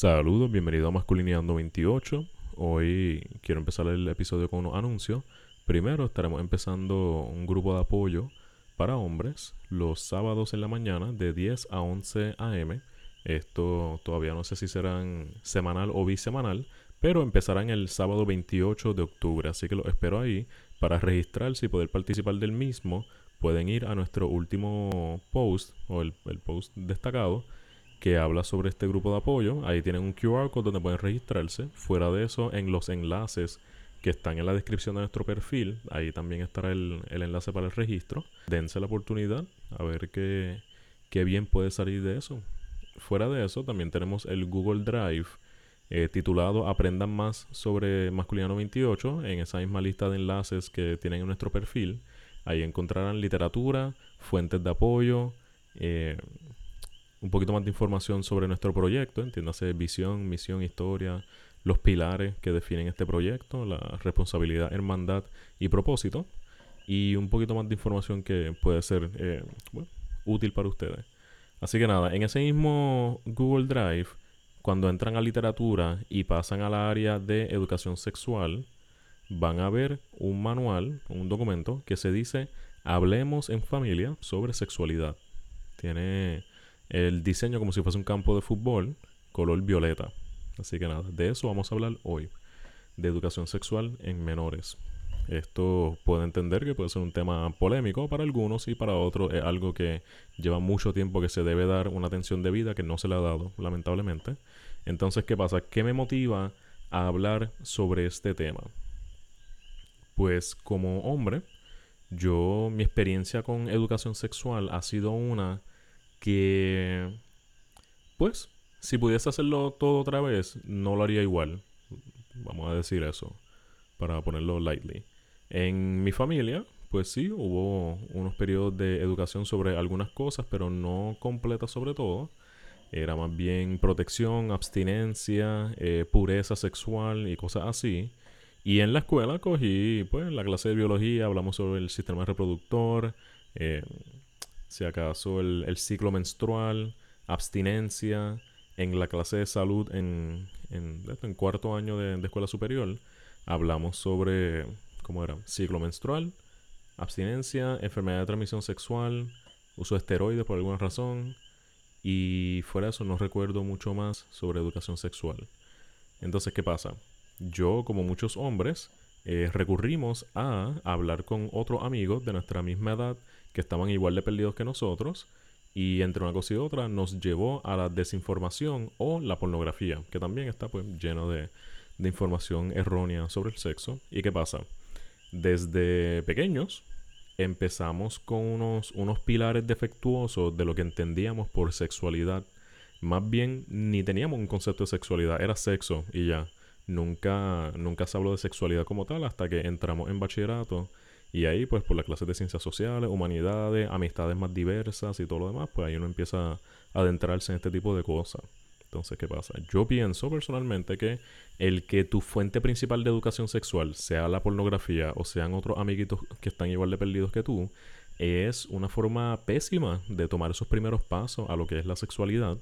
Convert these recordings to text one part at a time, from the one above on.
Saludos, bienvenido a Masculinidad 28. Hoy quiero empezar el episodio con unos anuncios. Primero estaremos empezando un grupo de apoyo para hombres los sábados en la mañana de 10 a 11 a.m. Esto todavía no sé si serán semanal o bisemanal, pero empezarán el sábado 28 de octubre, así que los espero ahí para registrarse y poder participar del mismo. Pueden ir a nuestro último post o el, el post destacado que habla sobre este grupo de apoyo. Ahí tienen un QR code donde pueden registrarse. Fuera de eso, en los enlaces que están en la descripción de nuestro perfil, ahí también estará el, enlace para el registro. Dense la oportunidad a ver qué, qué, bien puede salir de eso. Fuera de eso, también tenemos el Google Drive eh, titulado Aprendan más sobre Masculino 28 en esa misma lista de enlaces que tienen en nuestro perfil. Ahí encontrarán literatura, fuentes de apoyo, eh, un poquito más de información sobre nuestro proyecto, entiéndase visión, misión, historia, los pilares que definen este proyecto, la responsabilidad, hermandad y propósito, y un poquito más de información que puede ser eh, útil para ustedes. Así que nada, en ese mismo Google Drive, cuando entran a literatura y pasan al área de educación sexual, van a ver un manual, un documento que se dice Hablemos en familia sobre sexualidad. Tiene el diseño como si fuese un campo de fútbol, color violeta. Así que nada, de eso vamos a hablar hoy, de educación sexual en menores. Esto puede entender que puede ser un tema polémico para algunos y para otros es algo que lleva mucho tiempo que se debe dar una atención debida que no se le ha dado, lamentablemente. Entonces, ¿qué pasa? ¿Qué me motiva a hablar sobre este tema? Pues como hombre, yo mi experiencia con educación sexual ha sido una que, pues, si pudiese hacerlo todo otra vez, no lo haría igual. Vamos a decir eso, para ponerlo lightly. En mi familia, pues sí, hubo unos periodos de educación sobre algunas cosas, pero no completa sobre todo. Era más bien protección, abstinencia, eh, pureza sexual y cosas así. Y en la escuela cogí, pues, la clase de biología, hablamos sobre el sistema reproductor, eh, si acaso el, ciclo menstrual, abstinencia, en la clase de salud en, en, cuarto año de, escuela superior, hablamos sobre, ¿cómo era? Ciclo menstrual, abstinencia, enfermedad de transmisión sexual, uso de esteroides por alguna razón, y fuera de eso no recuerdo mucho más sobre educación sexual. Entonces, ¿qué pasa? Yo, como muchos hombres, eh, recurrimos a hablar con otros amigos de nuestra misma edad que estaban igual de perdidos que nosotros y entre una cosa y otra nos llevó a la desinformación o la pornografía, que también está pues lleno de, de información errónea sobre el sexo. ¿Y qué pasa? Desde pequeños empezamos con unos, unos pilares defectuosos de lo que entendíamos por sexualidad. Más bien ni teníamos un concepto de sexualidad, era sexo y ya. Nunca, nunca se habló de sexualidad como tal hasta que entramos en bachillerato y ahí, pues, por las clases de ciencias sociales, humanidades, amistades más diversas y todo lo demás, pues ahí uno empieza a adentrarse en este tipo de cosas. Entonces, ¿qué pasa? Yo pienso personalmente que el que tu fuente principal de educación sexual sea la pornografía o sean otros amiguitos que están igual de perdidos que tú, es una forma pésima de tomar esos primeros pasos a lo que es la sexualidad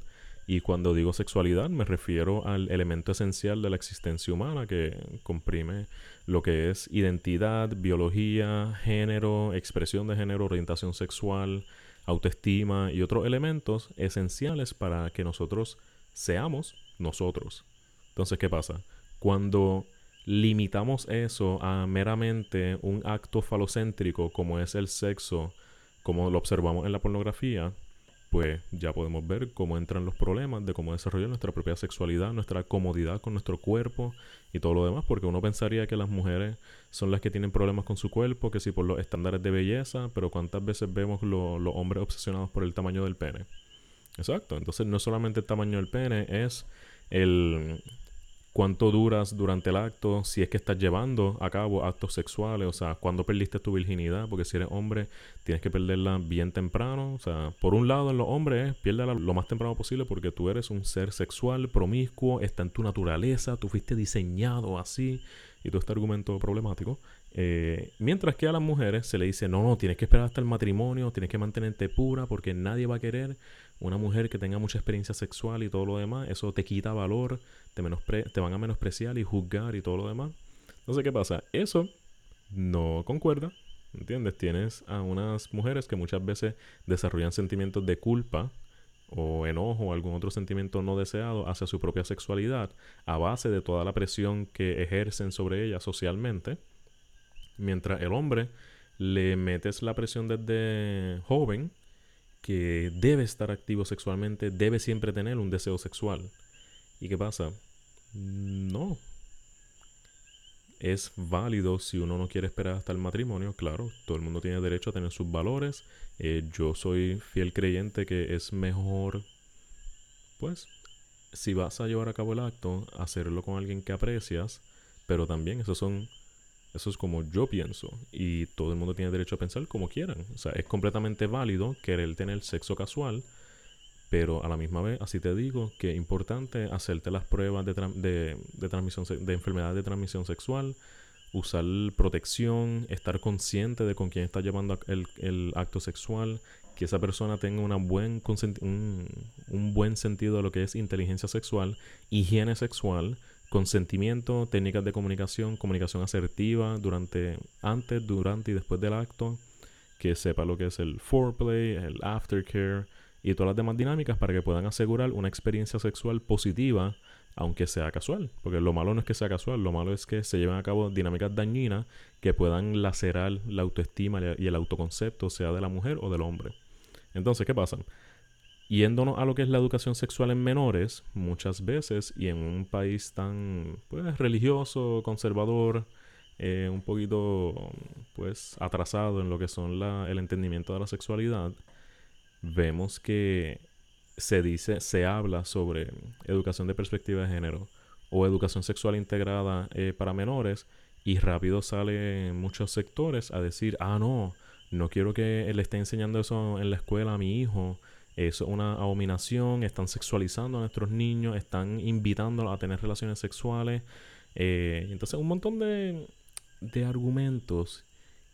y cuando digo sexualidad me refiero al elemento esencial de la existencia humana que comprime lo que es identidad, biología, género, expresión de género, orientación sexual, autoestima y otros elementos esenciales para que nosotros seamos nosotros. Entonces, ¿qué pasa? Cuando limitamos eso a meramente un acto falocéntrico como es el sexo, como lo observamos en la pornografía, pues ya podemos ver cómo entran los problemas de cómo desarrollar nuestra propia sexualidad, nuestra comodidad con nuestro cuerpo y todo lo demás, porque uno pensaría que las mujeres son las que tienen problemas con su cuerpo, que si por los estándares de belleza, pero cuántas veces vemos los hombres obsesionados por el tamaño del pene. Exacto, entonces no solamente el tamaño del pene, es el, cuánto duras durante el acto, si es que estás llevando a cabo actos sexuales, o sea, cuándo perdiste tu virginidad, porque si eres hombre tienes que perderla bien temprano, o sea, por un lado en los hombres es piérdela lo más temprano posible porque tú eres un ser sexual, promiscuo, está en tu naturaleza, tú fuiste diseñado así, y todo este argumento problemático. Eh, mientras que a las mujeres se le dice, no, no, tienes que esperar hasta el matrimonio, tienes que mantenerte pura porque nadie va a querer una mujer que tenga mucha experiencia sexual y todo lo demás. Eso te quita valor, te, te van a menospreciar y juzgar y todo lo demás. Entonces, ¿qué pasa? Eso no concuerda, ¿entiendes? Tienes a unas mujeres que muchas veces desarrollan sentimientos de culpa o enojo o algún otro sentimiento no deseado hacia su propia sexualidad a base de toda la presión que ejercen sobre ella socialmente. Mientras el hombre le metes la presión desde joven que debe estar activo sexualmente, debe siempre tener un deseo sexual. ¿Y qué pasa? No, es válido si uno no quiere esperar hasta el matrimonio, claro, todo el mundo tiene derecho a tener sus valores. Eh, yo soy fiel creyente que es mejor, pues, si vas a llevar a cabo el acto, hacerlo con alguien que aprecias, pero también esos son, eso es como yo pienso, y todo el mundo tiene derecho a pensar como quieran. O sea, es completamente válido querer tener sexo casual, pero a la misma vez, así te digo, que es importante hacerte las pruebas de, de, transmisión de enfermedad de transmisión sexual, usar protección, estar consciente de con quién está llevando el, acto sexual, que esa persona tenga una buen un, un buen sentido de lo que es inteligencia sexual, higiene sexual, consentimiento, técnicas de comunicación, comunicación asertiva durante, antes, durante y después del acto, que sepa lo que es el foreplay, el aftercare, y todas las demás dinámicas para que puedan asegurar una experiencia sexual positiva, aunque sea casual. Porque lo malo no es que sea casual, lo malo es que se lleven a cabo dinámicas dañinas que puedan lacerar la autoestima y el autoconcepto, sea de la mujer o del hombre. Entonces, ¿qué pasa? Yéndonos a lo que es la educación sexual en menores, muchas veces, y en un país tan pues, religioso, conservador, eh, un poquito pues atrasado en lo que son la, el entendimiento de la sexualidad, vemos que se dice, se habla sobre educación de perspectiva de género o educación sexual integrada eh, para menores y rápido sale muchos sectores a decir, ah, no, no quiero que le esté enseñando eso en la escuela a mi hijo, es una abominación, están sexualizando a nuestros niños, están invitándolos a tener relaciones sexuales. Eh, entonces, un montón de, de argumentos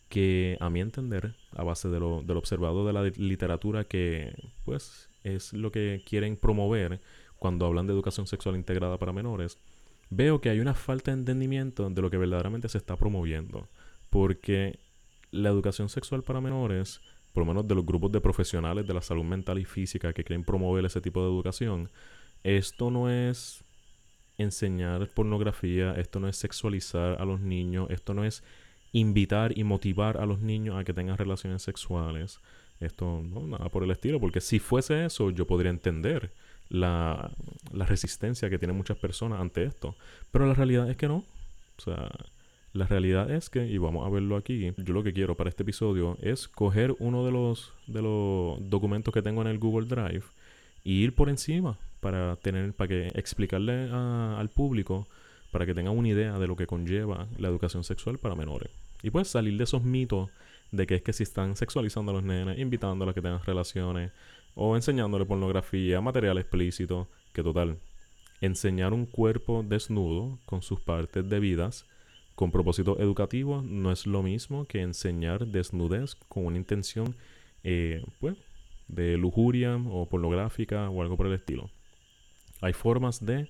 que a mi entender, a base de lo, del observado de la literatura que pues es lo que quieren promover cuando hablan de educación sexual integrada para menores, veo que hay una falta de entendimiento de lo que verdaderamente se está promoviendo. Porque la educación sexual para menores, por lo menos de los grupos de profesionales de la salud mental y física que quieren promover ese tipo de educación, esto no es enseñar pornografía, esto no es sexualizar a los niños, esto no es invitar y motivar a los niños a que tengan relaciones sexuales. Esto, no, nada por el estilo, porque si fuese eso, yo podría entender la, la resistencia que tienen muchas personas ante esto. Pero la realidad es que no. O sea, la realidad es que, y vamos a verlo aquí, yo lo que quiero para este episodio es coger uno de los, de los documentos que tengo en el Google Drive y ir por encima para tener, para que explicarle al público, para que tengan una idea de lo que conlleva la educación sexual para menores. Y pues salir de esos mitos de que es que si están sexualizando a los nenes, invitándolos a que tengan relaciones, o enseñándole pornografía, material explícito, que total, enseñar un cuerpo desnudo con sus partes debidas con propósito educativo no es lo mismo que enseñar desnudez con una intención eh, pues, de lujuria o pornográfica o algo por el estilo. Hay formas de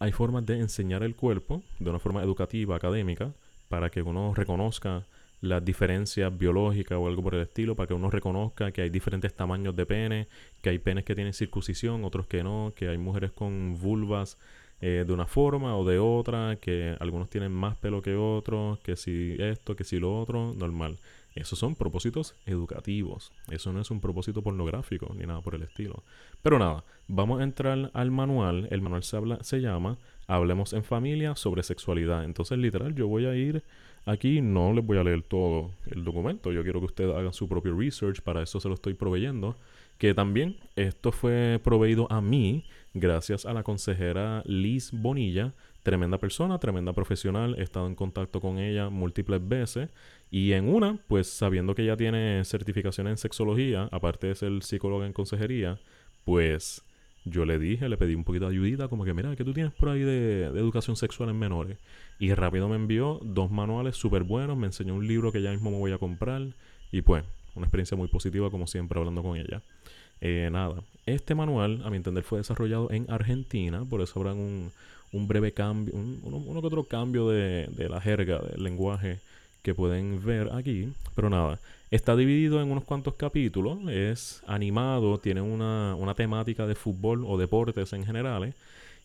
hay formas de enseñar el cuerpo de una forma educativa, académica, para que uno reconozca las diferencias biológicas o algo por el estilo, para que uno reconozca que hay diferentes tamaños de pene, que hay penes que tienen circuncisión, otros que no, que hay mujeres con vulvas eh, de una forma o de otra, que algunos tienen más pelo que otros, que si esto, que si lo otro, normal. Esos son propósitos educativos. Eso no es un propósito pornográfico ni nada por el estilo. Pero nada, vamos a entrar al manual. El manual se, habla, se llama Hablemos en familia sobre sexualidad. Entonces, literal, yo voy a ir aquí, no les voy a leer todo el documento. Yo quiero que ustedes hagan su propio research, para eso se lo estoy proveyendo. Que también esto fue proveído a mí gracias a la consejera Liz Bonilla. Tremenda persona, tremenda profesional. He estado en contacto con ella múltiples veces. Y en una, pues sabiendo que ella tiene certificación en sexología, aparte de ser psicóloga en consejería, pues yo le dije, le pedí un poquito de ayudita, como que, mira, ¿qué tú tienes por ahí de, educación sexual en menores? Y rápido me envió dos manuales súper buenos, me enseñó un libro que ya mismo me voy a comprar. Y pues, una experiencia muy positiva, como siempre, hablando con ella. Eh, nada, este manual, a mi entender, fue desarrollado en Argentina, por eso habrá un, breve cambio, un, uno, que otro cambio de, la jerga, del lenguaje que pueden ver aquí. Pero nada, está dividido en unos cuantos capítulos, es animado, tiene una, temática de fútbol o deportes en general.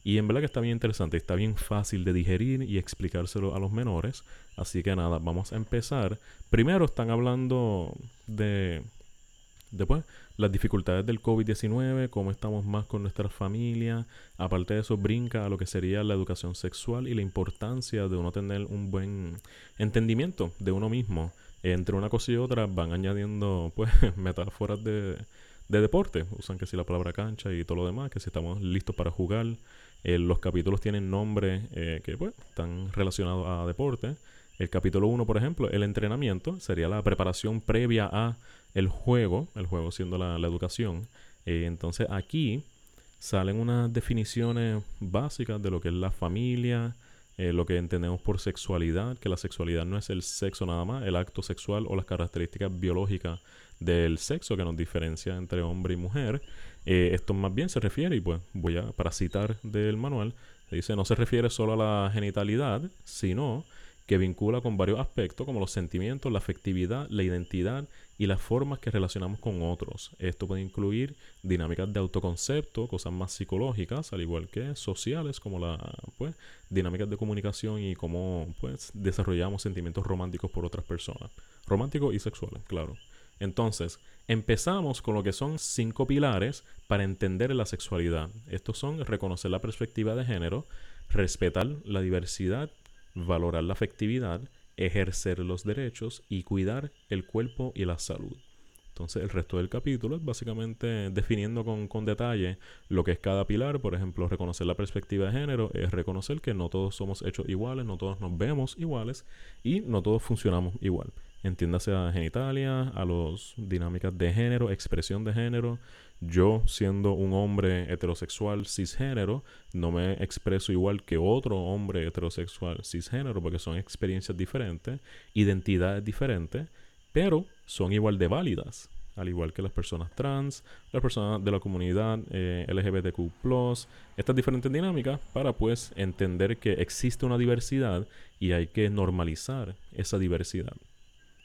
Y en verdad que está bien interesante, está bien fácil de digerir y explicárselo a los menores. Así que nada, vamos a empezar. Primero están hablando de Después, las dificultades del COVID-19, cómo estamos más con nuestra familia. Aparte de eso, brinca a lo que sería la educación sexual y la importancia de uno tener un buen entendimiento de uno mismo. Entre una cosa y otra van añadiendo pues metáforas de, de deporte. Usan que si la palabra cancha y todo lo demás, que si estamos listos para jugar. Eh, los capítulos tienen nombres eh, que pues están relacionados a deporte. El capítulo 1, por ejemplo, el entrenamiento, sería la preparación previa a el juego, el juego siendo la, educación. Eh, entonces aquí salen unas definiciones básicas de lo que es la familia, eh, lo que entendemos por sexualidad, que la sexualidad no es el sexo nada más, el acto sexual o las características biológicas del sexo que nos diferencia entre hombre y mujer. Eh, esto más bien se refiere, y pues voy a, para citar del manual, dice, no se refiere solo a la genitalidad, sino que vincula con varios aspectos como los sentimientos, la afectividad, la identidad y las formas que relacionamos con otros. Esto puede incluir dinámicas de autoconcepto, cosas más psicológicas, al igual que sociales, como la pues, dinámicas de comunicación y cómo pues, desarrollamos sentimientos románticos por otras personas. Románticos y sexuales, claro. Entonces, empezamos con lo que son cinco pilares para entender la sexualidad. Estos son reconocer la perspectiva de género, respetar la diversidad valorar la afectividad, ejercer los derechos y cuidar el cuerpo y la salud. Entonces el resto del capítulo es básicamente definiendo con, con, detalle lo que es cada pilar. Por ejemplo, reconocer la perspectiva de género es reconocer que no todos somos hechos iguales, no todos nos vemos iguales y no todos funcionamos igual. Entiéndase a genitalia, a las dinámicas de género, expresión de género, yo siendo un hombre heterosexual cisgénero, no me expreso igual que otro hombre heterosexual cisgénero porque son experiencias diferentes, identidades diferentes, pero son igual de válidas, al igual que las personas trans, las personas de la comunidad eh, LGBTQ+, estas diferentes dinámicas para pues entender que existe una diversidad y hay que normalizar esa diversidad.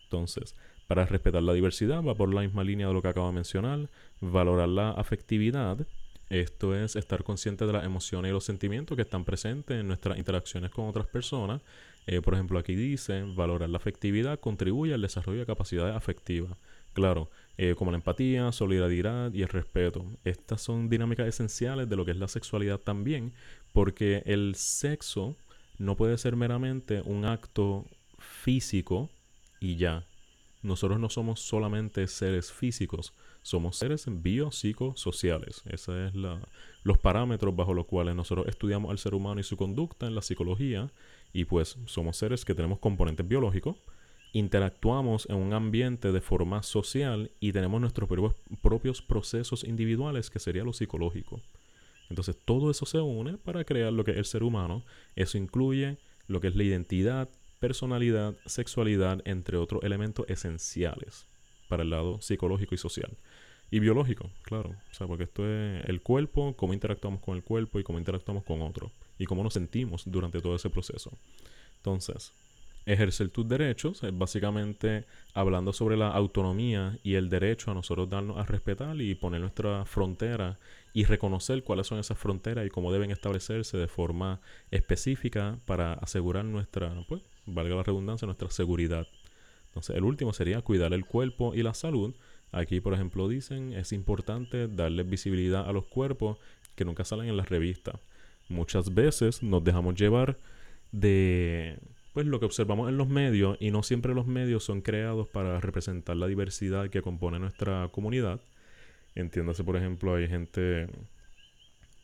Entonces, para respetar la diversidad va por la misma línea de lo que acabo de mencionar, valorar la afectividad, esto es estar consciente de las emociones y los sentimientos que están presentes en nuestras interacciones con otras personas. Eh, por ejemplo, aquí dice, valorar la afectividad contribuye al desarrollo de capacidades afectivas. Claro, eh, como la empatía, solidaridad y el respeto. Estas son dinámicas esenciales de lo que es la sexualidad también, porque el sexo no puede ser meramente un acto físico y ya. Nosotros no somos solamente seres físicos, somos seres biopsicosociales. Esos son los parámetros bajo los cuales nosotros estudiamos al ser humano y su conducta en la psicología. Y pues somos seres que tenemos componentes biológicos, interactuamos en un ambiente de forma social y tenemos nuestros propios procesos individuales, que sería lo psicológico. Entonces todo eso se une para crear lo que es el ser humano. Eso incluye lo que es la identidad, personalidad, sexualidad, entre otros elementos esenciales para el lado psicológico y social. Y biológico, claro. O sea, porque esto es el cuerpo, cómo interactuamos con el cuerpo y cómo interactuamos con otro. Y cómo nos sentimos durante todo ese proceso. Entonces, ejercer tus derechos es básicamente hablando sobre la autonomía y el derecho a nosotros darnos a respetar y poner nuestra frontera y reconocer cuáles son esas fronteras y cómo deben establecerse de forma específica para asegurar nuestra, pues, valga la redundancia, nuestra seguridad. Entonces, el último sería cuidar el cuerpo y la salud. Aquí, por ejemplo, dicen, es importante darle visibilidad a los cuerpos que nunca salen en las revistas. Muchas veces nos dejamos llevar de pues lo que observamos en los medios y no siempre los medios son creados para representar la diversidad que compone nuestra comunidad. Entiéndase, por ejemplo, hay gente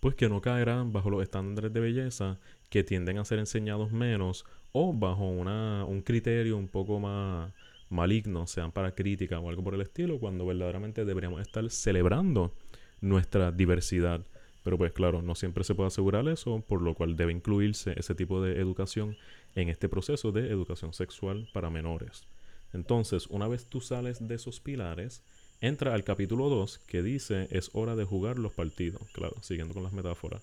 pues que no caerán bajo los estándares de belleza que tienden a ser enseñados menos o bajo una, un criterio un poco más maligno, sean para crítica o algo por el estilo, cuando verdaderamente deberíamos estar celebrando nuestra diversidad. Pero pues claro, no siempre se puede asegurar eso, por lo cual debe incluirse ese tipo de educación en este proceso de educación sexual para menores. Entonces, una vez tú sales de esos pilares, entra al capítulo 2 que dice es hora de jugar los partidos. Claro, siguiendo con las metáforas.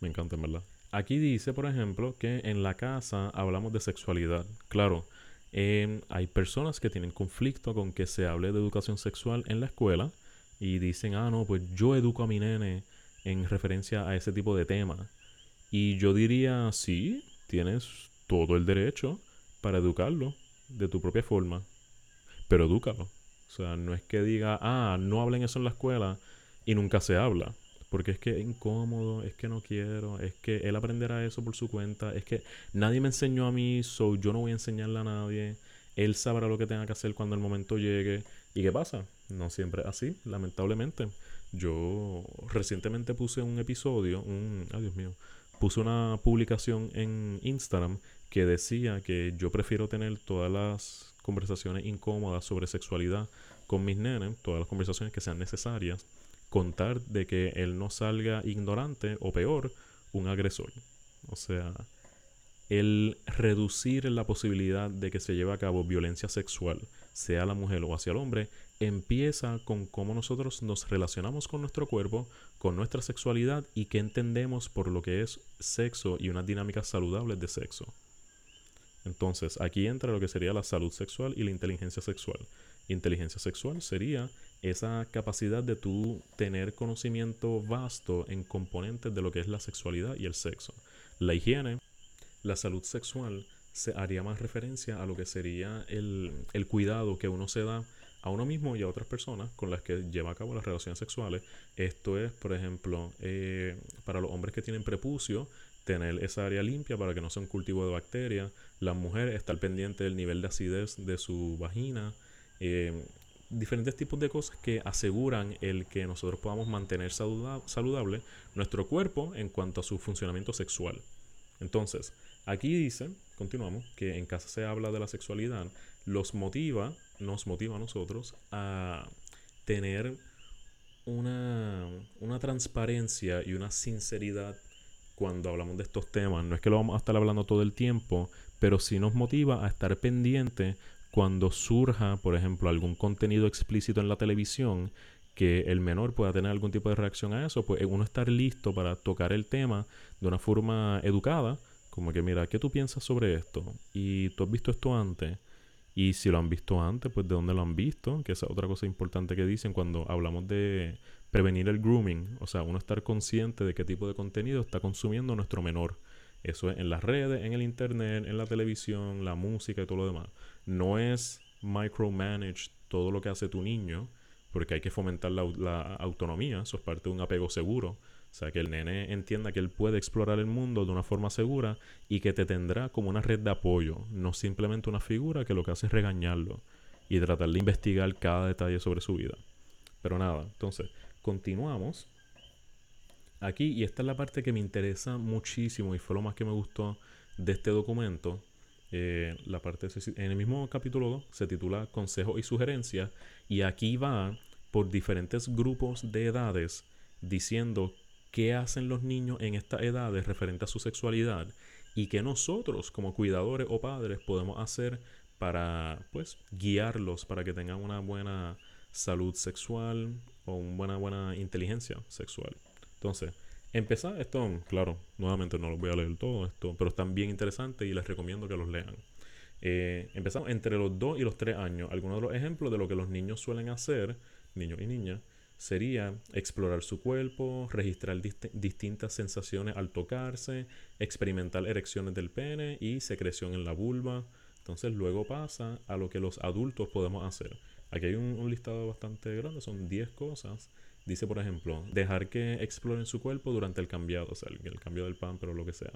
Me encanta, en verdad. Aquí dice, por ejemplo, que en la casa hablamos de sexualidad. Claro, em, hay personas que tienen conflicto con que se hable de educación sexual en la escuela y dicen, ah, no, pues yo educo a mi nene en referencia a ese tipo de tema. Y yo diría, sí, tienes todo el derecho para educarlo de tu propia forma, pero edúcalo. O sea, no es que diga, ah, no hablen eso en la escuela y nunca se habla. Porque es que es incómodo, es que no quiero, es que él aprenderá eso por su cuenta, es que nadie me enseñó a mí, so yo no voy a enseñarle a nadie. Él sabrá lo que tenga que hacer cuando el momento llegue. ¿Y qué pasa? No siempre así, lamentablemente. Yo recientemente puse un episodio, un, ay Dios mío, puse una publicación en Instagram que decía que yo prefiero tener todas las conversaciones incómodas sobre sexualidad con mis nenes, todas las conversaciones que sean necesarias, contar de que él no salga ignorante o peor, un agresor. O sea, el reducir la posibilidad de que se lleve a cabo violencia sexual, sea la mujer o hacia el hombre, empieza con cómo nosotros nos relacionamos con nuestro cuerpo, con nuestra sexualidad y qué entendemos por lo que es sexo y unas dinámicas saludables de sexo. Entonces, aquí entra lo que sería la salud sexual y la inteligencia sexual. Inteligencia sexual sería esa capacidad de tú tener conocimiento vasto en componentes de lo que es la sexualidad y el sexo. La higiene la salud sexual se haría más referencia a lo que sería el, cuidado que uno se da a uno mismo y a otras personas con las que lleva a cabo las relaciones sexuales. Esto es, por ejemplo, eh, para los hombres que tienen prepucio, tener esa área limpia para que no sea un cultivo de bacterias. Las mujeres, estar pendiente del nivel de acidez de su vagina. Eh, diferentes tipos de cosas que aseguran el que nosotros podamos mantener saludable nuestro cuerpo en cuanto a su funcionamiento sexual. Entonces, Aquí dice, continuamos, que en casa se habla de la sexualidad, los motiva, nos motiva a nosotros a tener una, una transparencia y una sinceridad cuando hablamos de estos temas. No es que lo vamos a estar hablando todo el tiempo, pero sí nos motiva a estar pendiente cuando surja, por ejemplo, algún contenido explícito en la televisión que el menor pueda tener algún tipo de reacción a eso, pues uno estar listo para tocar el tema de una forma educada como que, mira, ¿qué tú piensas sobre esto? Y tú has visto esto antes. Y si lo han visto antes, pues de dónde lo han visto, que esa es otra cosa importante que dicen cuando hablamos de prevenir el grooming, o sea, uno estar consciente de qué tipo de contenido está consumiendo nuestro menor. Eso es en las redes, en el internet, en la televisión, la música y todo lo demás. No es micromanage todo lo que hace tu niño, porque hay que fomentar la, la autonomía, eso es parte de un apego seguro o sea, que el nene entienda que él puede explorar el mundo de una forma segura y que te tendrá como una red de apoyo, no simplemente una figura que lo que hace es regañarlo y tratar de investigar cada detalle sobre su vida. Pero nada, entonces, continuamos. Aquí, y esta es la parte que me interesa muchísimo y fue lo más que me gustó de este documento. Eh, la parte en el mismo capítulo 2 se titula Consejos y sugerencias y aquí va por diferentes grupos de edades diciendo qué hacen los niños en esta edad referente a su sexualidad y qué nosotros como cuidadores o padres podemos hacer para pues guiarlos para que tengan una buena salud sexual o una buena, buena inteligencia sexual. Entonces, empezar esto, claro, nuevamente no lo voy a leer todo esto, pero están bien interesantes y les recomiendo que los lean. Eh, empezamos entre los 2 y los 3 años. Algunos de los ejemplos de lo que los niños suelen hacer, niños y niñas, sería explorar su cuerpo, registrar distintas sensaciones al tocarse, experimentar erecciones del pene y secreción en la vulva. Entonces luego pasa a lo que los adultos podemos hacer. Aquí hay un, listado bastante grande, son 10 cosas. Dice, por ejemplo, dejar que exploren su cuerpo durante el cambiado, o sea, el, cambio del pan, pero lo que sea.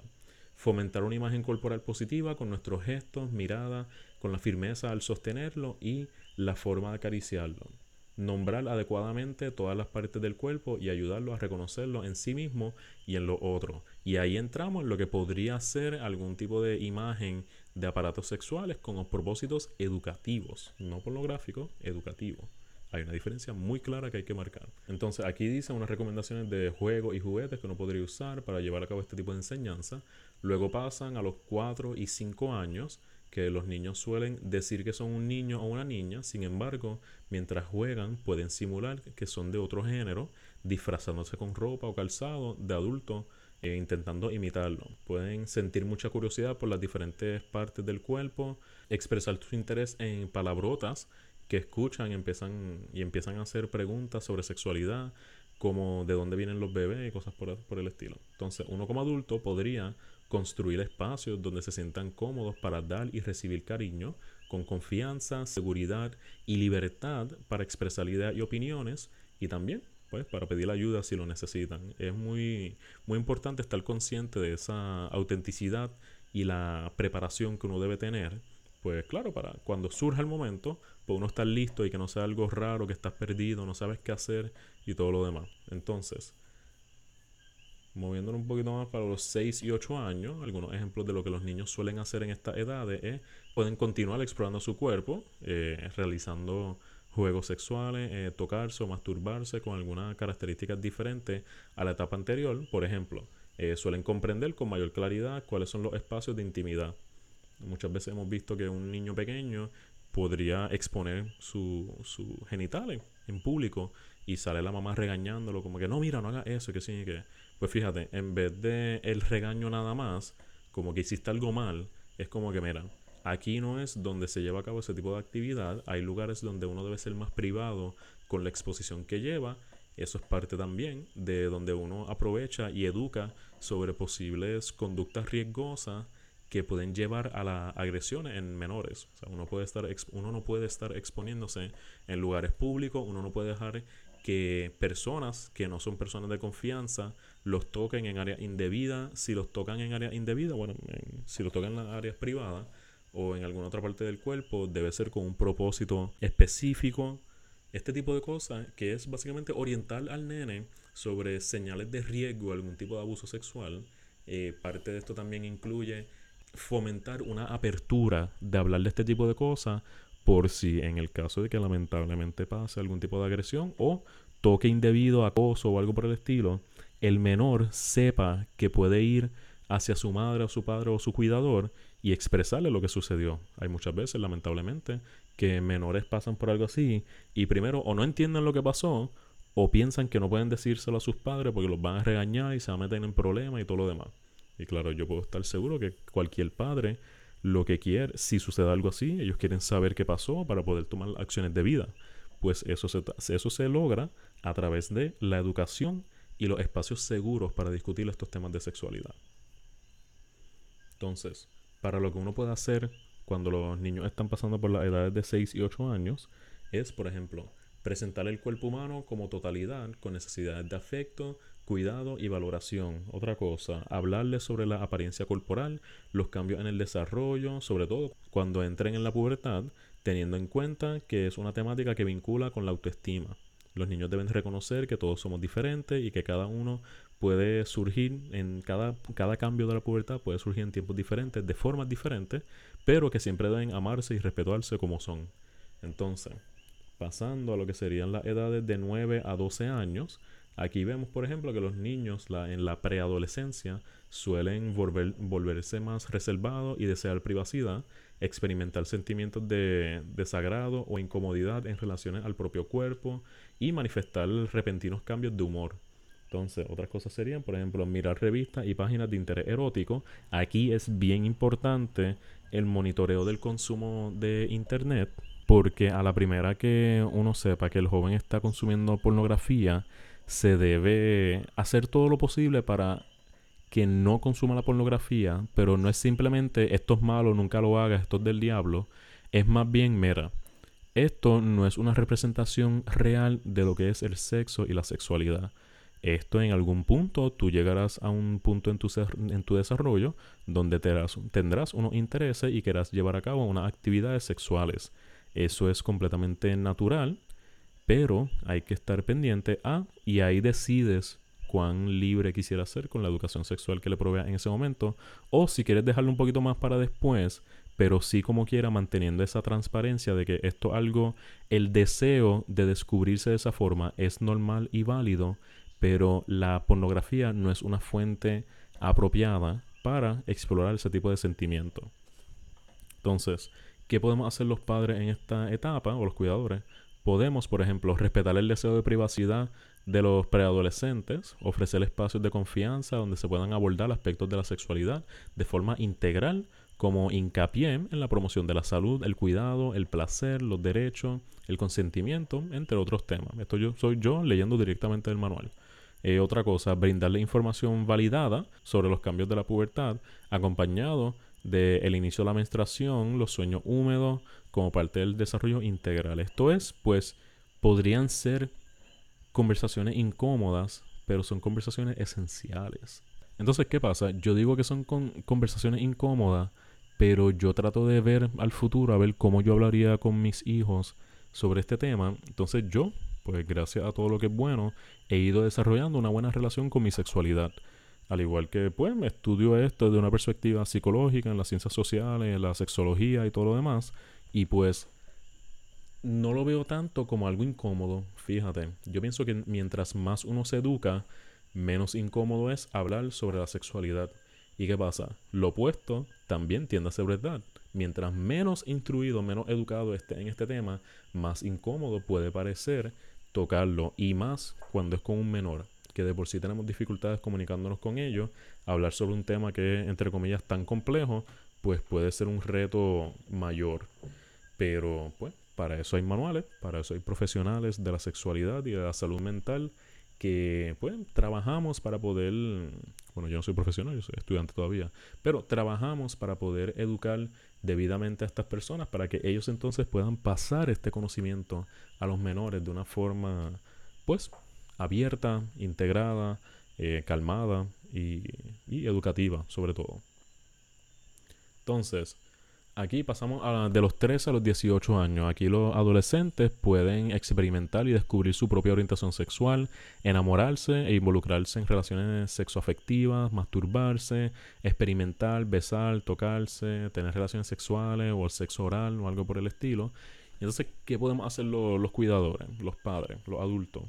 Fomentar una imagen corporal positiva con nuestros gestos, mirada, con la firmeza al sostenerlo y la forma de acariciarlo nombrar adecuadamente todas las partes del cuerpo y ayudarlo a reconocerlo en sí mismo y en lo otro. Y ahí entramos en lo que podría ser algún tipo de imagen de aparatos sexuales con propósitos educativos, no pornográficos, educativos. Hay una diferencia muy clara que hay que marcar. Entonces, aquí dice unas recomendaciones de juegos y juguetes que uno podría usar para llevar a cabo este tipo de enseñanza. Luego pasan a los 4 y 5 años, que los niños suelen decir que son un niño o una niña, sin embargo, mientras juegan pueden simular que son de otro género, disfrazándose con ropa o calzado de adulto e intentando imitarlo. Pueden sentir mucha curiosidad por las diferentes partes del cuerpo, expresar su interés en palabrotas que escuchan empiezan, y empiezan a hacer preguntas sobre sexualidad, como de dónde vienen los bebés y cosas por, por el estilo. Entonces, uno como adulto podría construir espacios donde se sientan cómodos para dar y recibir cariño, con confianza, seguridad y libertad para expresar ideas y opiniones, y también pues para pedir ayuda si lo necesitan. Es muy, muy importante estar consciente de esa autenticidad y la preparación que uno debe tener pues claro, para cuando surja el momento, pues uno estar listo y que no sea algo raro, que estás perdido, no sabes qué hacer y todo lo demás. Entonces, moviéndonos un poquito más para los 6 y 8 años, algunos ejemplos de lo que los niños suelen hacer en esta edad es, pueden continuar explorando su cuerpo, eh, realizando juegos sexuales, eh, tocarse o masturbarse con algunas características diferentes a la etapa anterior. Por ejemplo, eh, suelen comprender con mayor claridad cuáles son los espacios de intimidad Muchas veces hemos visto que un niño pequeño podría exponer sus su genitales en público y sale la mamá regañándolo como que no, mira, no haga eso, que sí, que... Pues fíjate, en vez de el regaño nada más, como que hiciste algo mal, es como que, mira, aquí no es donde se lleva a cabo ese tipo de actividad, hay lugares donde uno debe ser más privado con la exposición que lleva, eso es parte también de donde uno aprovecha y educa sobre posibles conductas riesgosas que pueden llevar a la agresión en menores. O sea, uno, puede estar uno no puede estar exponiéndose en lugares públicos, uno no puede dejar que personas que no son personas de confianza los toquen en áreas indebidas. Si los tocan en áreas indebidas, bueno, si los tocan en las áreas privadas o en alguna otra parte del cuerpo, debe ser con un propósito específico. Este tipo de cosas que es básicamente orientar al nene sobre señales de riesgo, algún tipo de abuso sexual. Eh, parte de esto también incluye fomentar una apertura de hablar de este tipo de cosas por si en el caso de que lamentablemente pase algún tipo de agresión o toque indebido, acoso o algo por el estilo, el menor sepa que puede ir hacia su madre o su padre o su cuidador y expresarle lo que sucedió. Hay muchas veces, lamentablemente, que menores pasan por algo así y primero o no entienden lo que pasó o piensan que no pueden decírselo a sus padres porque los van a regañar y se van a meter en problemas y todo lo demás. Y claro, yo puedo estar seguro que cualquier padre lo que quiere, si sucede algo así, ellos quieren saber qué pasó para poder tomar acciones de vida. Pues eso se, eso se logra a través de la educación y los espacios seguros para discutir estos temas de sexualidad. Entonces, para lo que uno puede hacer cuando los niños están pasando por las edades de 6 y 8 años, es, por ejemplo, presentar el cuerpo humano como totalidad, con necesidades de afecto, cuidado y valoración. Otra cosa, hablarles sobre la apariencia corporal, los cambios en el desarrollo, sobre todo cuando entren en la pubertad, teniendo en cuenta que es una temática que vincula con la autoestima. Los niños deben reconocer que todos somos diferentes y que cada uno puede surgir en cada, cada cambio de la pubertad, puede surgir en tiempos diferentes, de formas diferentes, pero que siempre deben amarse y respetarse como son. Entonces, pasando a lo que serían las edades de 9 a 12 años, Aquí vemos, por ejemplo, que los niños en la preadolescencia suelen volverse más reservados y desear privacidad, experimentar sentimientos de desagrado o incomodidad en relaciones al propio cuerpo y manifestar repentinos cambios de humor. Entonces, otras cosas serían, por ejemplo, mirar revistas y páginas de interés erótico. Aquí es bien importante el monitoreo del consumo de Internet, porque a la primera que uno sepa que el joven está consumiendo pornografía, se debe hacer todo lo posible para que no consuma la pornografía, pero no es simplemente esto es malo, nunca lo hagas, esto es del diablo, es más bien mera. Esto no es una representación real de lo que es el sexo y la sexualidad. Esto en algún punto tú llegarás a un punto en tu, desarrollo donde tendrás unos intereses y querrás llevar a cabo unas actividades sexuales. Eso es completamente natural pero hay que estar pendiente a, y ahí decides cuán libre quisieras ser con la educación sexual que le provea en ese momento. O si quieres dejarlo un poquito más para después, pero sí como quiera manteniendo esa transparencia de que esto algo, el deseo de descubrirse de esa forma es normal y válido, pero la pornografía no es una fuente apropiada para explorar ese tipo de sentimiento. Entonces, ¿qué podemos hacer los padres en esta etapa o los cuidadores? Podemos, por ejemplo, respetar el deseo de privacidad de los preadolescentes, ofrecer espacios de confianza donde se puedan abordar aspectos de la sexualidad de forma integral, como hincapié en la promoción de la salud, el cuidado, el placer, los derechos, el consentimiento, entre otros temas. Esto yo soy yo leyendo directamente del manual. Eh, otra cosa, brindarle información validada sobre los cambios de la pubertad, acompañado del inicio de la menstruación, los sueños húmedos, como parte del desarrollo integral. Esto es, pues, podrían ser conversaciones incómodas, pero son conversaciones esenciales. Entonces, ¿qué pasa? Yo digo que son conversaciones incómodas, pero yo trato de ver al futuro, a ver cómo yo hablaría con mis hijos sobre este tema. Entonces yo, pues gracias a todo lo que es bueno, he ido desarrollando una buena relación con mi sexualidad. Al igual que, pues, me estudio esto desde una perspectiva psicológica, en las ciencias sociales, en la sexología y todo lo demás. Y pues no lo veo tanto como algo incómodo, fíjate. Yo pienso que mientras más uno se educa, menos incómodo es hablar sobre la sexualidad. ¿Y qué pasa? Lo opuesto también tiende a ser verdad. Mientras menos instruido, menos educado esté en este tema, más incómodo puede parecer tocarlo. Y más cuando es con un menor, que de por sí tenemos dificultades comunicándonos con ellos. Hablar sobre un tema que entre comillas, tan complejo, pues puede ser un reto mayor. Pero, pues, para eso hay manuales, para eso hay profesionales de la sexualidad y de la salud mental que pues trabajamos para poder, bueno yo no soy profesional, yo soy estudiante todavía, pero trabajamos para poder educar debidamente a estas personas para que ellos entonces puedan pasar este conocimiento a los menores de una forma pues abierta, integrada, eh, calmada y, y educativa sobre todo. Entonces, Aquí pasamos a, de los 13 a los 18 años. Aquí los adolescentes pueden experimentar y descubrir su propia orientación sexual, enamorarse e involucrarse en relaciones sexoafectivas, masturbarse, experimentar, besar, tocarse, tener relaciones sexuales o el sexo oral o algo por el estilo. Entonces, ¿qué podemos hacer los, los cuidadores, los padres, los adultos?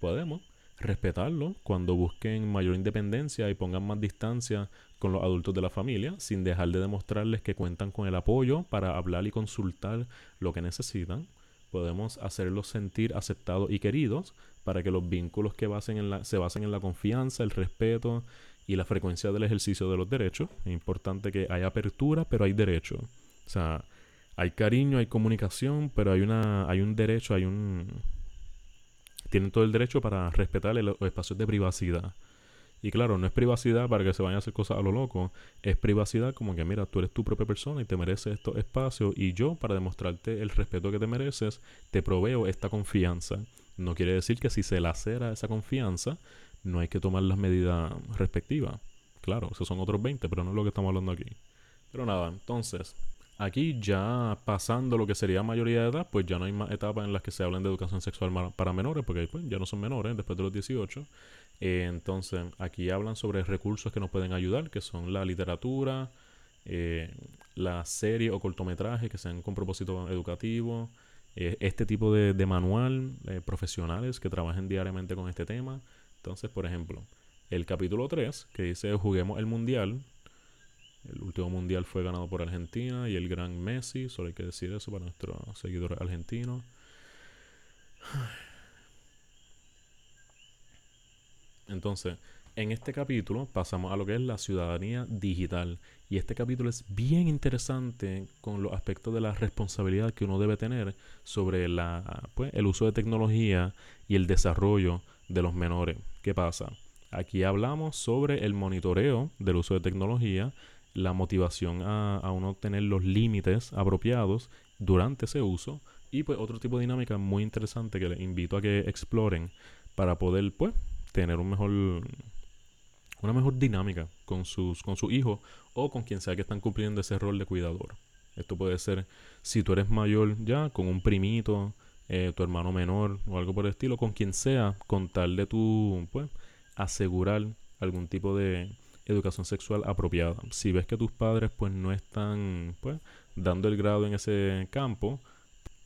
Podemos respetarlo cuando busquen mayor independencia y pongan más distancia con los adultos de la familia, sin dejar de demostrarles que cuentan con el apoyo para hablar y consultar lo que necesitan. Podemos hacerlos sentir aceptados y queridos para que los vínculos que basen en la, se basen en la confianza, el respeto y la frecuencia del ejercicio de los derechos. Es importante que haya apertura, pero hay derecho. O sea, hay cariño, hay comunicación, pero hay una, hay un derecho, hay un, tienen todo el derecho para respetar los espacios de privacidad. Y claro, no es privacidad para que se vayan a hacer cosas a lo loco. Es privacidad como que, mira, tú eres tu propia persona y te mereces estos espacios. Y yo, para demostrarte el respeto que te mereces, te proveo esta confianza. No quiere decir que si se lacera esa confianza, no hay que tomar las medidas respectivas. Claro, esos son otros 20, pero no es lo que estamos hablando aquí. Pero nada, entonces, Aquí ya pasando lo que sería mayoría de edad, pues ya no hay más etapas en las que se hablen de educación sexual para menores, porque pues, ya no son menores después de los 18. Eh, entonces, aquí hablan sobre recursos que nos pueden ayudar, que son la literatura, eh, la serie o cortometraje que sean con propósito educativo, eh, este tipo de, de manual, profesionales que trabajen diariamente con este tema. Entonces, por ejemplo, el capítulo 3, que dice Juguemos el Mundial, el último mundial fue ganado por Argentina y el gran Messi, solo hay que decir eso para nuestros seguidores argentinos. Entonces, en este capítulo pasamos a lo que es la ciudadanía digital. Y este capítulo es bien interesante con los aspectos de la responsabilidad que uno debe tener sobre la, pues, el uso de tecnología y el desarrollo de los menores. ¿Qué pasa? Aquí hablamos sobre el monitoreo del uso de tecnología la motivación a, a uno tener los límites apropiados durante ese uso y pues otro tipo de dinámica muy interesante que les invito a que exploren para poder pues tener un mejor una mejor dinámica con sus con su hijo o con quien sea que están cumpliendo ese rol de cuidador esto puede ser si tú eres mayor ya con un primito eh, tu hermano menor o algo por el estilo con quien sea con tal de tu pues asegurar algún tipo de educación sexual apropiada. Si ves que tus padres pues no están pues dando el grado en ese campo,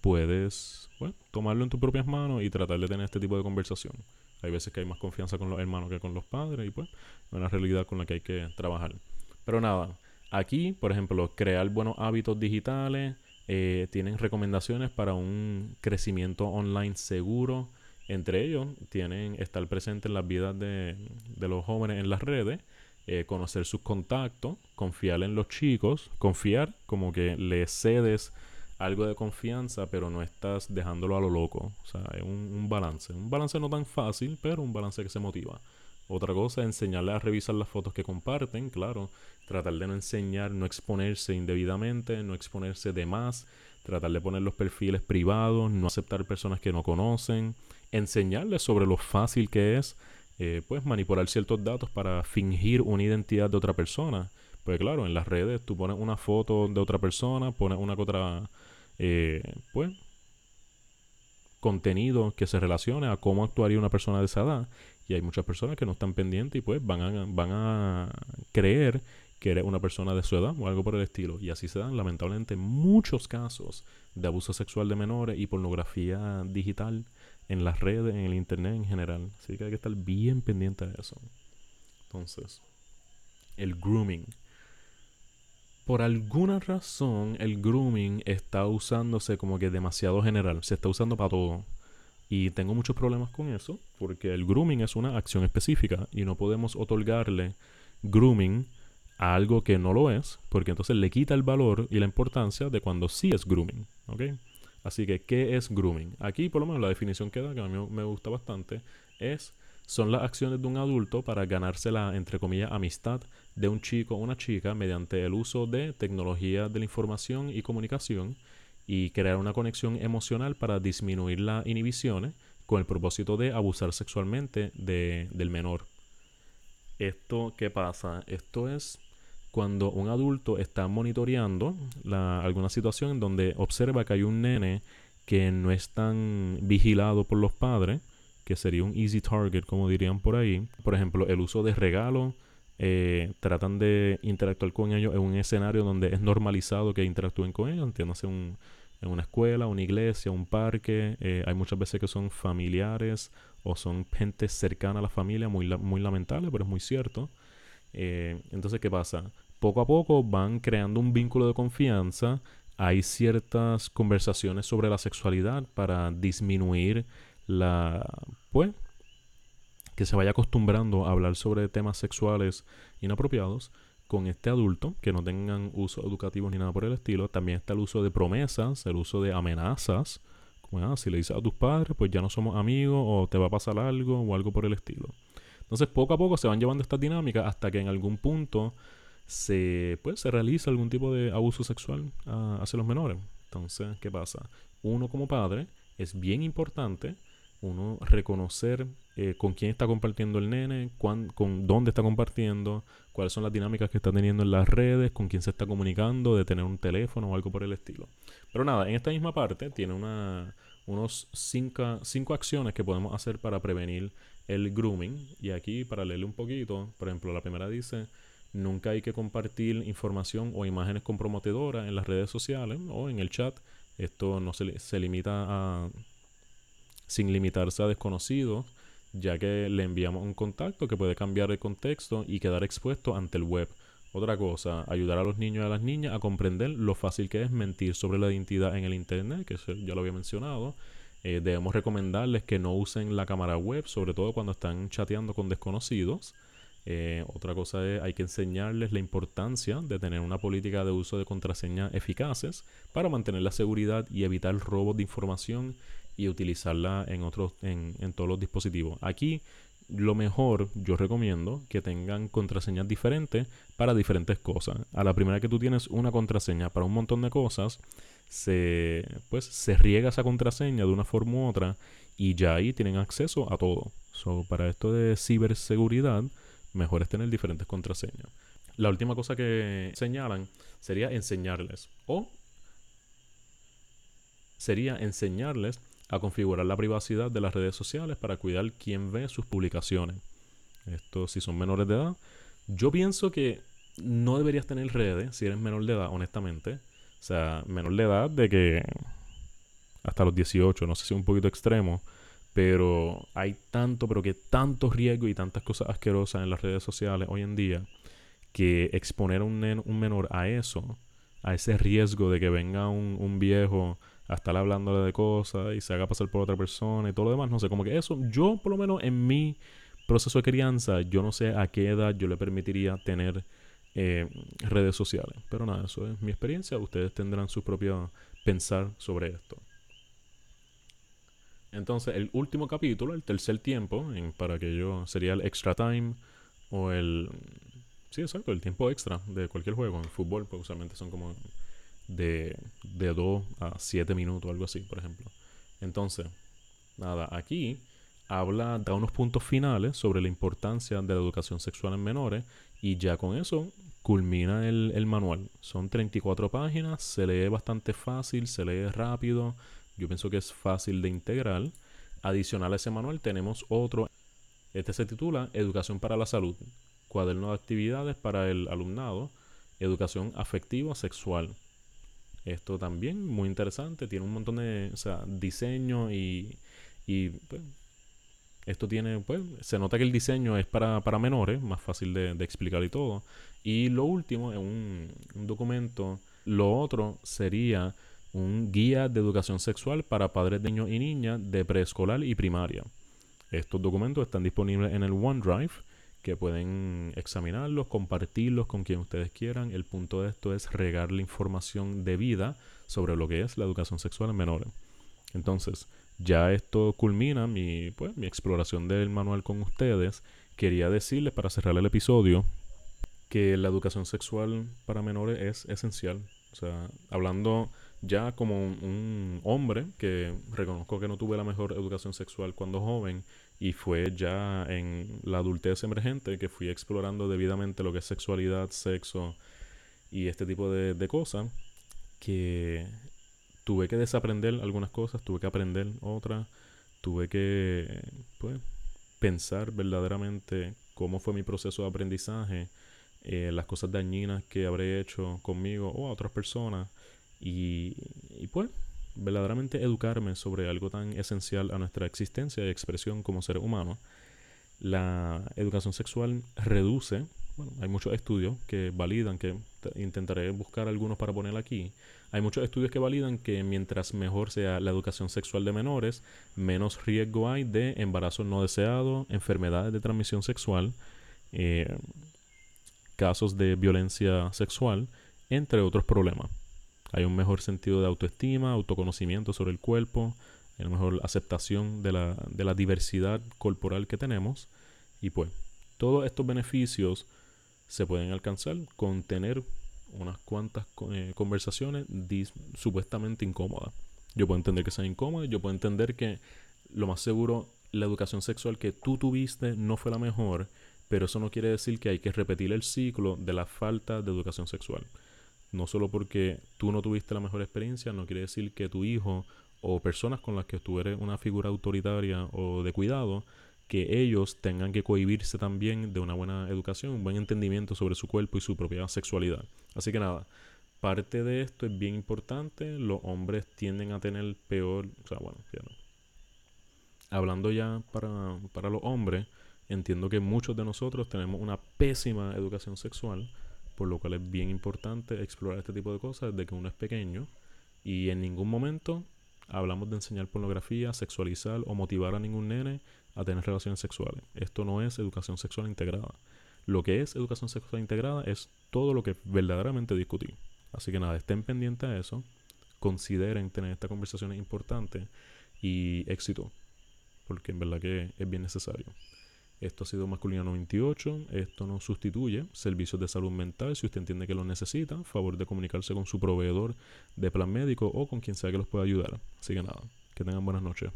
puedes bueno, tomarlo en tus propias manos y tratar de tener este tipo de conversación. Hay veces que hay más confianza con los hermanos que con los padres y pues es una realidad con la que hay que trabajar. Pero nada, aquí, por ejemplo, crear buenos hábitos digitales, eh, tienen recomendaciones para un crecimiento online seguro. Entre ellos, tienen estar presente en las vidas de, los jóvenes en las redes, eh, conocer sus contactos, confiar en los chicos, confiar como que le cedes algo de confianza, pero no estás dejándolo a lo loco. O sea, es un, balance. Un balance no tan fácil, pero un balance que se motiva. Otra cosa, enseñarle a revisar las fotos que comparten, claro. Tratar de no enseñar, no exponerse indebidamente, no exponerse de más. Tratar de poner los perfiles privados, no aceptar personas que no conocen. Enseñarles sobre lo fácil que es, eh, pues, manipular ciertos datos para fingir una identidad de otra persona. Pues claro, en las redes tú pones una foto de otra persona, pones una que otra eh, pues, contenido que se relacione a cómo actuaría una persona de esa edad. Y hay muchas personas que no están pendientes y pues van a, van a creer que eres una persona de su edad o algo por el estilo. Y así se dan lamentablemente muchos casos de abuso sexual de menores y pornografía digital en las redes, en el internet en general. Así que hay que estar bien pendiente de eso. Entonces, el grooming por alguna razón el grooming está usándose como que demasiado general, se está usando para todo. Y tengo muchos problemas con eso, porque el grooming es una acción específica y no podemos otorgarle grooming a algo que no lo es, porque entonces le quita el valor y la importancia de cuando sí es grooming. Así que, ¿qué es grooming? Aquí, por lo menos, la definición que da, que a mí me gusta bastante, es son las acciones de un adulto para ganarse la, entre comillas, amistad de un chico o una chica mediante el uso de tecnología de la información y comunicación y crear una conexión emocional para disminuir las inhibiciones con el propósito de abusar sexualmente del menor. ¿Esto qué pasa? Esto es cuando un adulto está monitoreando alguna situación en donde observa que hay un nene que no es tan vigilado por los padres que sería un easy target, como dirían por ahí. Por ejemplo, el uso de regalos. Eh, tratan de interactuar con ellos en un escenario donde es normalizado que interactúen con ellos, entiéndase un, en una escuela, una iglesia, un parque. Eh, hay muchas veces que son familiares o son gente cercana a la familia, muy, muy lamentable, pero es muy cierto. Eh, entonces, ¿qué pasa? Poco a poco van creando un vínculo de confianza. Hay ciertas conversaciones sobre la sexualidad para disminuir la pues que se vaya acostumbrando a hablar sobre temas sexuales inapropiados con este adulto, que no tengan uso educativo ni nada por el estilo. También está el uso de promesas, el uso de amenazas. Como, ah, si le dices a tus padres, pues ya no somos amigos o te va a pasar algo o algo por el estilo. Entonces, poco a poco se van llevando estas dinámicas hasta que en algún punto se, pues, se realiza algún tipo de abuso sexual ah, hacia los menores. Entonces, ¿qué pasa? Uno como padre es bien importante uno reconocer eh, con quién está compartiendo el nene, con dónde está compartiendo, cuáles son las dinámicas que está teniendo en las redes, con quién se está comunicando, de tener un teléfono o algo por el estilo. Pero nada, en esta misma parte tiene unos cinco, cinco acciones que podemos hacer para prevenir el grooming. Y aquí, para leerle un poquito, por ejemplo, la primera dice, nunca hay que compartir información o imágenes comprometedoras en las redes sociales o en el chat. Esto no se, se limita a sin limitarse a desconocidos, ya que le enviamos un contacto que puede cambiar el contexto y quedar expuesto ante el web. Otra cosa, ayudar a los niños y a las niñas a comprender lo fácil que es mentir sobre la identidad en el Internet, que ya lo había mencionado. Eh, debemos recomendarles que no usen la cámara web, sobre todo cuando están chateando con desconocidos. Eh, otra cosa es, hay que enseñarles la importancia de tener una política de uso de contraseñas eficaces para mantener la seguridad y evitar robos de información y utilizarla en otros, en, en todos los dispositivos. Aquí lo mejor yo recomiendo que tengan contraseñas diferentes para diferentes cosas. A la primera que tú tienes una contraseña para un montón de cosas, se pues se riega esa contraseña de una forma u otra y ya ahí tienen acceso a todo. Para esto de ciberseguridad, mejor es tener diferentes contraseñas. La última cosa que señalan sería enseñarles o sería enseñarles a configurar la privacidad de las redes sociales para cuidar quién ve sus publicaciones. Esto, si son menores de edad, Yo pienso que no deberías tener redes si eres menor de edad, honestamente. O sea, menor de edad de que hasta los 18, no sé si es un poquito extremo, pero hay tanto, pero que tanto riesgo y tantas cosas asquerosas en las redes sociales hoy en día que exponer a un, menor a eso, a ese riesgo de que venga un viejo a estar hablándole de cosas y se haga pasar por otra persona y todo lo demás, no sé, como que eso, yo por lo menos en mi proceso de crianza, yo no sé a qué edad yo le permitiría tener eh, redes sociales. Pero nada, eso es mi experiencia. Ustedes tendrán su propio pensar sobre esto. Entonces, el último capítulo, el tercer tiempo, en, para que yo sería el extra time o el. Sí, exacto, el tiempo extra de cualquier juego. En fútbol, pues usualmente son como de, de 2 a 7 minutos, algo así, por ejemplo. Entonces, nada, aquí habla, da unos puntos finales sobre la importancia de la educación sexual en menores y ya con eso culmina el, el, manual. Son 34 páginas, se lee bastante fácil, se lee rápido. Yo pienso que es fácil de integrar. Adicional a ese manual tenemos otro. Este se titula Educación para la Salud. Cuaderno de actividades para el alumnado. Educación afectiva sexual. Esto también muy interesante. Tiene un montón de o sea, diseño y, y pues, esto tiene, pues, se nota que el diseño es para, para menores, más fácil de, de, explicar y todo. Y lo último es un, un, documento. Lo otro sería un guía de educación sexual para padres de niños y niñas de preescolar y primaria. Estos documentos están disponibles en el OneDrive, que pueden examinarlos, compartirlos con quien ustedes quieran. El punto de esto es regar la información debida sobre lo que es la educación sexual en menores. Entonces, ya esto culmina mi, pues, mi exploración del manual con ustedes. Quería decirles para cerrar el episodio que la educación sexual para menores es esencial. O sea, hablando ya como un, un, hombre que reconozco que no tuve la mejor educación sexual cuando joven y fue ya en la adultez emergente que fui explorando debidamente lo que es sexualidad, sexo y este tipo de, de cosas que tuve que desaprender algunas cosas, tuve que aprender otras, tuve que pues, pensar verdaderamente cómo fue mi proceso de aprendizaje, eh, las cosas dañinas que habré hecho conmigo o a otras personas y, y pues verdaderamente educarme sobre algo tan esencial a nuestra existencia y expresión como seres humanos. La educación sexual reduce, bueno, hay muchos estudios que validan, que intentaré buscar algunos para poner aquí, hay muchos estudios que validan que mientras mejor sea la educación sexual de menores, menos riesgo hay de embarazo no deseado, enfermedades de transmisión sexual, eh, casos de violencia sexual, entre otros problemas. Hay un mejor sentido de autoestima, autoconocimiento sobre el cuerpo, una mejor aceptación de la, diversidad corporal que tenemos. Y pues, todos estos beneficios se pueden alcanzar con tener unas cuantas eh, conversaciones supuestamente incómodas. Yo puedo entender que sean incómodas, yo puedo entender que lo más seguro la educación sexual que tú tuviste no fue la mejor, pero eso no quiere decir que hay que repetir el ciclo de la falta de educación sexual. No solo porque tú no tuviste la mejor experiencia, no quiere decir que tu hijo o personas con las que tú eres una figura autoritaria o de cuidado que ellos tengan que cohibirse también de una buena educación, un buen entendimiento sobre su cuerpo y su propia sexualidad. Así que nada, parte de esto es bien importante. Los hombres tienden a tener peor, o sea, bueno, ya no. Hablando ya para, para los hombres, entiendo que muchos de nosotros tenemos una pésima educación sexual, por lo cual es bien importante explorar este tipo de cosas desde que uno es pequeño y en ningún momento hablamos de enseñar pornografía, sexualizar o motivar a ningún nene a tener relaciones sexuales. Esto no es educación sexual integrada. Lo que es educación sexual integrada es todo lo que verdaderamente discutí. Así que nada, estén pendientes a eso. Consideren tener esta conversación importante y éxito. Porque en verdad que es bien necesario. Esto ha sido Masculino 98. Esto no sustituye servicios de salud mental. Si usted entiende que lo necesita, favor de comunicarse con su proveedor de plan médico o con quien sea que los pueda ayudar. Así que nada, que tengan buenas noches.